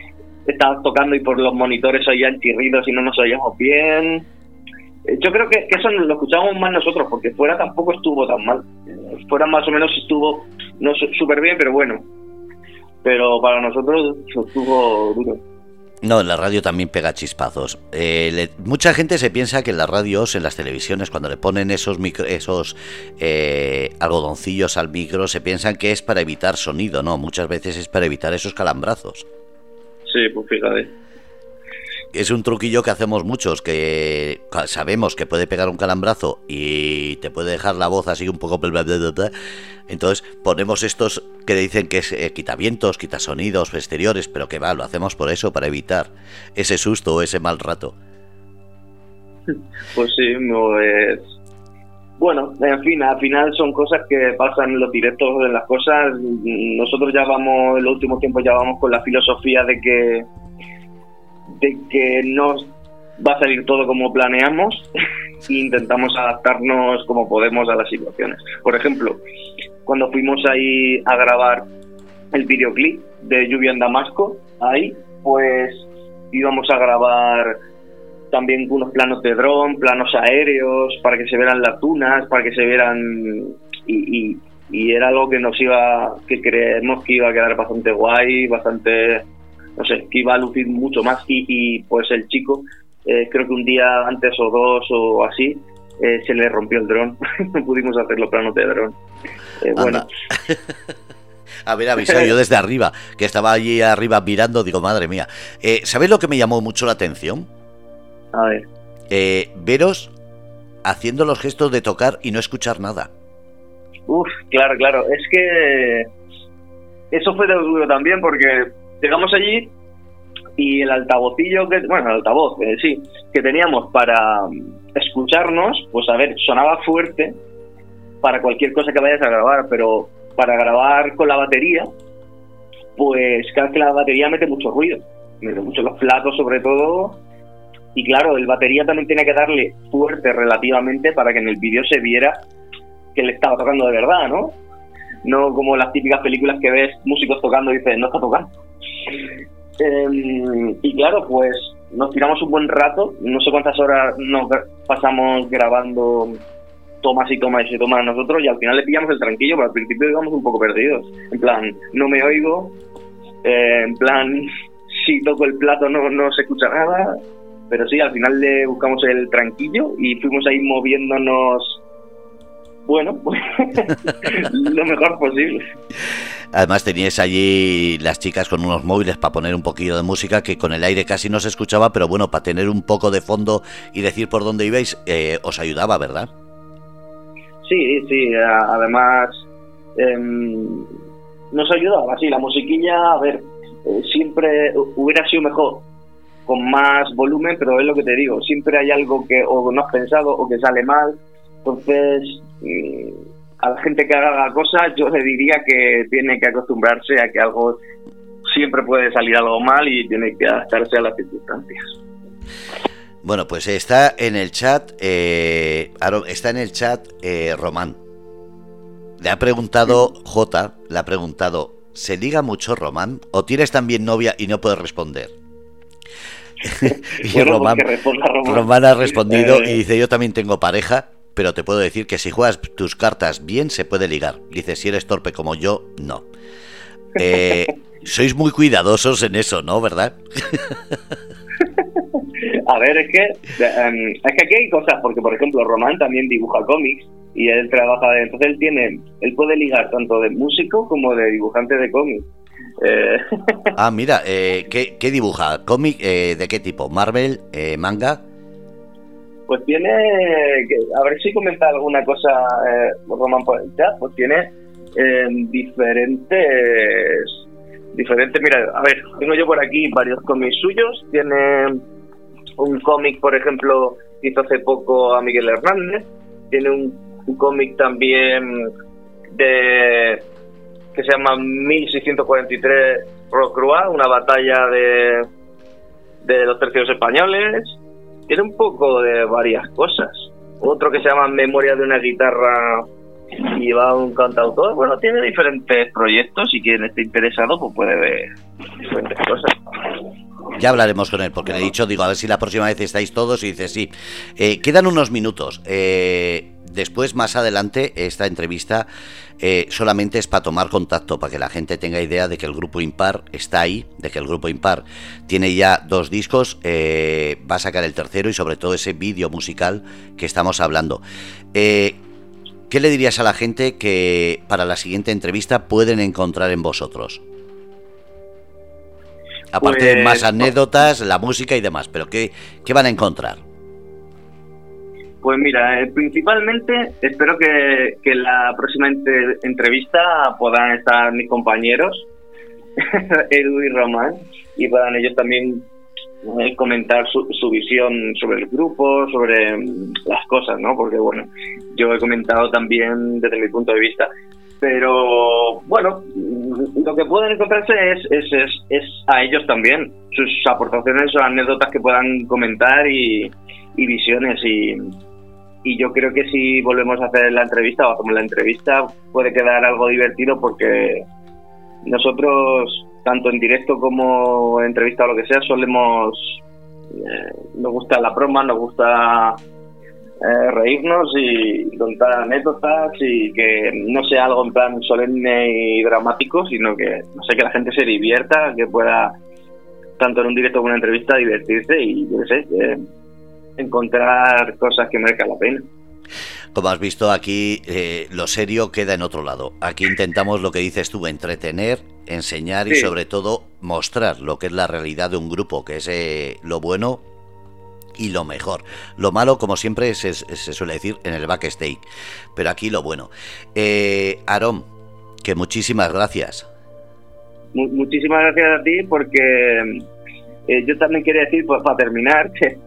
[SPEAKER 2] estabas tocando y por los monitores oían chirridos y no nos oíamos bien. Eh, yo creo que, eso lo escuchábamos más nosotros, porque fuera tampoco estuvo tan mal. Fuera más o menos estuvo no súper bien, pero bueno. Pero para nosotros estuvo duro.
[SPEAKER 1] No, en la radio también pega chispazos. Eh, mucha gente se piensa que en las radios, en las televisiones, cuando le ponen esos micro, esos eh, algodoncillos al micro, se piensan que es para evitar sonido, no, muchas veces es para evitar esos calambrazos.
[SPEAKER 2] Sí, pues fíjate
[SPEAKER 1] es un truquillo que hacemos muchos, que sabemos que puede pegar un calambrazo y te puede dejar la voz así un poco... Entonces ponemos estos que dicen que es eh, quitavientos, quitasonidos exteriores, pero que va, lo hacemos por eso, para evitar ese susto o ese mal rato.
[SPEAKER 2] Pues sí, no es... Bueno, en fin, al final son cosas que pasan en los directos, en las cosas. Nosotros ya vamos, en los últimos tiempos ya vamos con la filosofía de que de que no va a salir todo como planeamos e intentamos adaptarnos como podemos a las situaciones. Por ejemplo, cuando fuimos ahí a grabar el videoclip de Lluvia en Damasco, ahí pues íbamos a grabar también unos planos de dron, planos aéreos, para que se vieran las dunas, para que se vieran... Y, y era algo que nos iba, que creemos que iba a quedar bastante guay, bastante no sé, que iba a lucir mucho más y, y pues el chico, eh, creo que un día antes o dos o así, eh, se le rompió el dron, no pudimos hacer los planos de dron. Eh, bueno.
[SPEAKER 1] haber avisado yo desde arriba, que estaba allí arriba mirando, digo, madre mía. Eh, ¿Sabéis lo que me llamó mucho la atención?
[SPEAKER 2] A ver.
[SPEAKER 1] Eh, veros haciendo los gestos de tocar y no escuchar nada.
[SPEAKER 2] Uf, claro, claro. Es que eso fue de duro también porque llegamos allí y el altavocillo que, bueno, el altavoz, eh, sí, que teníamos para escucharnos, pues a ver, sonaba fuerte para cualquier cosa que vayas a grabar, pero para grabar con la batería, pues claro que la batería mete mucho ruido, mete mucho los platos sobre todo, y claro, el batería también tiene que darle fuerte relativamente para que en el vídeo se viera que le estaba tocando de verdad, ¿no? No como las típicas películas que ves músicos tocando y dices, no está tocando. Em, y claro, pues nos tiramos un buen rato, no sé cuántas horas nos pasamos grabando tomas y tomas y tomas nosotros y al final le pillamos el tranquillo, pero al principio íbamos un poco perdidos. En plan, no me oigo, eh, en plan, si toco el plato no, no se escucha nada, pero sí, al final le buscamos el tranquillo y fuimos ahí moviéndonos, bueno, lo mejor posible.
[SPEAKER 1] Además teníais allí las chicas con unos móviles para poner un poquillo de música que con el aire casi no se escuchaba, pero bueno, para tener un poco de fondo y decir por dónde ibais, eh, os ayudaba, ¿verdad?
[SPEAKER 2] Sí, sí, además em, nos ayudaba, sí, la musiquilla, a ver, eh, siempre hubiera sido mejor con más volumen, pero es lo que te digo, siempre hay algo que o no has pensado o que sale mal, entonces mm, a la gente que haga cosas yo le diría que tiene que acostumbrarse a que algo siempre puede salir algo mal y tiene que adaptarse a las circunstancias.
[SPEAKER 1] Bueno, pues está en el chat, eh, está en el chat eh, Román. Le ha preguntado J, le ha preguntado, ¿se liga mucho Román? ¿O tienes también novia y no puedes responder? y Román, Román, ha respondido y eh. dice, yo también tengo pareja, pero te puedo decir que si juegas tus cartas bien se puede ligar. Dice, si eres torpe como yo, no. sois muy cuidadosos en eso, ¿no? ¿Verdad?
[SPEAKER 2] A ver, es que, em, es que aquí hay cosas, porque por ejemplo Román también dibuja cómics y él trabaja, entonces él tiene, él puede ligar tanto de músico como de dibujante de cómics.
[SPEAKER 1] Eh, ah, mira, eh, ¿qué, dibuja? ¿Cómic eh, de qué tipo? ¿Marvel? Eh, ¿Manga?
[SPEAKER 2] Pues tiene, a ver si comenta alguna cosa Román por el chat, pues tiene em, diferentes, diferentes, mira, a ver, tengo yo por aquí varios cómics suyos, tiene un cómic, por ejemplo, hizo hace poco a Miguel Hernández, tiene un, cómic también de que se llama 1643 Rocrua, una batalla de, de los tercios españoles. Tiene un poco de varias cosas. Otro que se llama Memoria de una guitarra y va un cantautor. Bueno, tiene diferentes proyectos y quien esté interesado pues puede ver diferentes cosas.
[SPEAKER 1] Ya hablaremos con él, porque le he dicho, digo, a ver si la próxima vez estáis todos y dice sí. Eh, quedan unos minutos. Eh, después, más adelante, esta entrevista eh, solamente es para tomar contacto, para que la gente tenga idea de que el grupo Impar está ahí, de que el grupo Impar tiene ya dos discos, va a sacar el tercero y sobre todo ese vídeo musical que estamos hablando. ¿Qué le dirías a la gente que para la siguiente entrevista pueden encontrar en vosotros? Aparte de más pues, anécdotas, la música y demás, pero ¿qué, qué van a encontrar?
[SPEAKER 2] Pues mira, eh, principalmente espero que, que la próxima entrevista puedan estar mis compañeros, Edu y Román, y puedan ellos también eh, comentar su, su, visión sobre el grupo, sobre mm, las cosas, ¿no? Porque bueno, yo he comentado también desde mi punto de vista pero bueno, lo que pueden encontrarse es, es, es, a ellos también, sus aportaciones, sus anécdotas que puedan comentar y, visiones. Y, y, yo creo que si volvemos a hacer la entrevista o hacemos la entrevista, puede quedar algo divertido porque nosotros, tanto en directo como en entrevista o lo que sea, solemos. Eh, nos gusta la broma, nos gusta eh, reírnos y contar anécdotas y que no sea algo en plan solemne y dramático, sino que, no sé, que la gente se divierta, que pueda, tanto en un directo como en una entrevista, divertirse y, yo qué sé, encontrar cosas que merezcan la pena.
[SPEAKER 1] Como has visto aquí, eh, lo serio queda en otro lado. Aquí intentamos lo que dices tú, entretener, enseñar y sobre todo mostrar lo que es la realidad de un grupo, que es eh, lo bueno y lo mejor. Lo malo, como siempre, se, se suele decir en el backstage. Pero aquí lo bueno. Eh, Aarón, que muchísimas gracias.
[SPEAKER 2] muchísimas gracias a ti porque eh, yo también quería decir, pues, para terminar, que,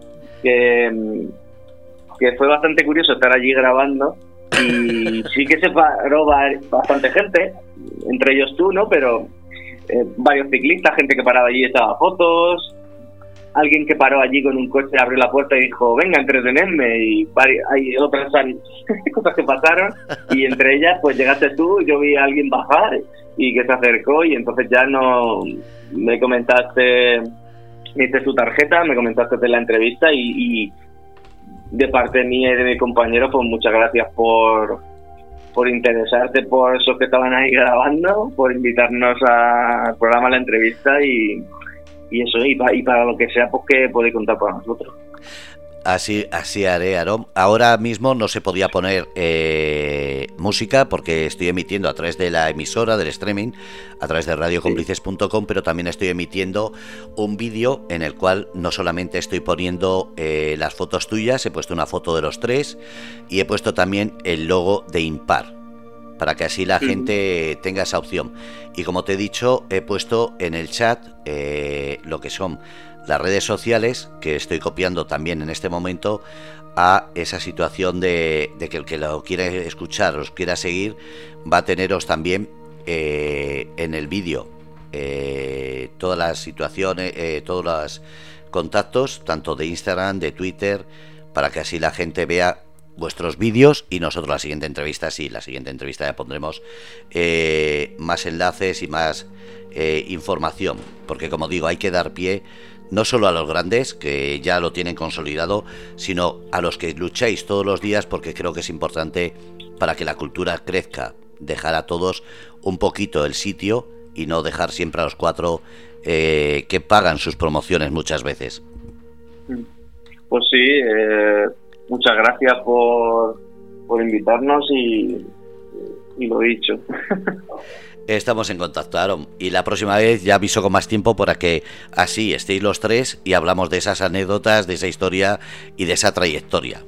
[SPEAKER 2] que, fue bastante curioso estar allí grabando y sí que se paró bastante gente, entre ellos tú, ¿no? Pero eh, varios ciclistas, gente que paraba allí y estaba fotos, alguien que paró allí con un coche, abrió la puerta y dijo, venga, entretenerme, y hay otras cosas que pasaron, y entre ellas, pues llegaste tú, yo vi a alguien bajar y que se acercó, y entonces ya no me comentaste hice su tarjeta, me comentaste de la entrevista y, de parte mía y de mi compañero, pues muchas gracias por, por interesarte por esos que estaban ahí grabando, por invitarnos al programa, a la entrevista y, y eso, y, y para lo que sea, pues que podéis contar con nosotros.
[SPEAKER 1] Así, así haré, Aarón. Ahora mismo no se podía poner eh, música porque estoy emitiendo a través de la emisora, del streaming, a través de radiocomplices.com, pero también estoy emitiendo un vídeo en el cual no solamente estoy poniendo eh, las fotos tuyas, he puesto una foto de los tres y he puesto también el logo de Impar para que así la gente tenga esa opción. Y como te he dicho, he puesto en el chat eh, lo que son las redes sociales, que estoy copiando también en este momento, a esa situación de, que el que lo quiere escuchar, os quiera seguir, va a teneros también eh, en el vídeo. Eh, todas las situaciones, eh, todos los contactos, tanto de Instagram, de Twitter, para que así la gente vea vuestros vídeos y nosotros la siguiente entrevista, sí, la siguiente entrevista ya pondremos más enlaces y más información, porque como digo, hay que dar pie no solo a los grandes, que ya lo tienen consolidado, sino a los que lucháis todos los días porque creo que es importante para que la cultura crezca, dejar a todos un poquito el sitio y no dejar siempre a los cuatro eh, que pagan sus promociones muchas veces.
[SPEAKER 2] Pues sí, eh, muchas gracias por, por invitarnos y, y lo dicho.
[SPEAKER 1] Estamos en contacto, Aaron. Y la próxima vez ya aviso con más tiempo para que así estéis los tres y hablamos de esas anécdotas, de esa historia y de esa trayectoria.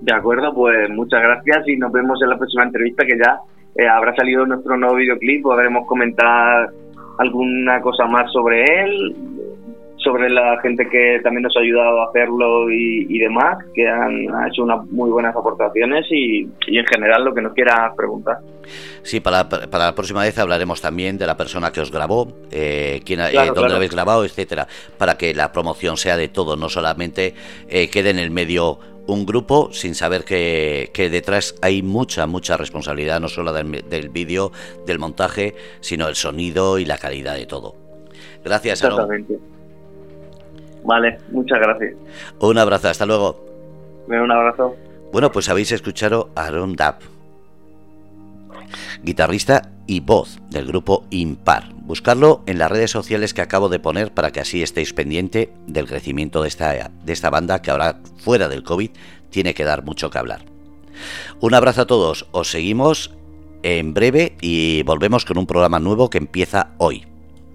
[SPEAKER 2] De acuerdo, pues muchas gracias y nos vemos en la próxima entrevista que ya eh, habrá salido nuestro nuevo videoclip, podremos comentar alguna cosa más sobre él, sobre la gente que también nos ha ayudado a hacerlo y, demás, que han, hecho unas muy buenas aportaciones y, en general lo que nos quiera preguntar.
[SPEAKER 1] Sí, para, para, la próxima vez hablaremos también de la persona que os grabó, eh, quién, eh, dónde lo habéis grabado, etcétera, para que la promoción sea de todo, no solamente eh, quede en el medio un grupo sin saber que, que, detrás hay mucha, mucha responsabilidad, no solo del, del vídeo, del montaje, sino el sonido y la calidad de todo. Gracias,
[SPEAKER 2] Exactamente. Vale, muchas gracias.
[SPEAKER 1] Un abrazo, hasta luego.
[SPEAKER 2] Un abrazo.
[SPEAKER 1] Bueno, pues habéis escuchado a Aaron Dapp, guitarrista y voz del grupo Impar. Buscarlo en las redes sociales que acabo de poner para que así estéis pendiente del crecimiento de esta, de esta banda que ahora, fuera del COVID, tiene que dar mucho que hablar. Un abrazo a todos, os seguimos en breve y volvemos con un programa nuevo que empieza hoy.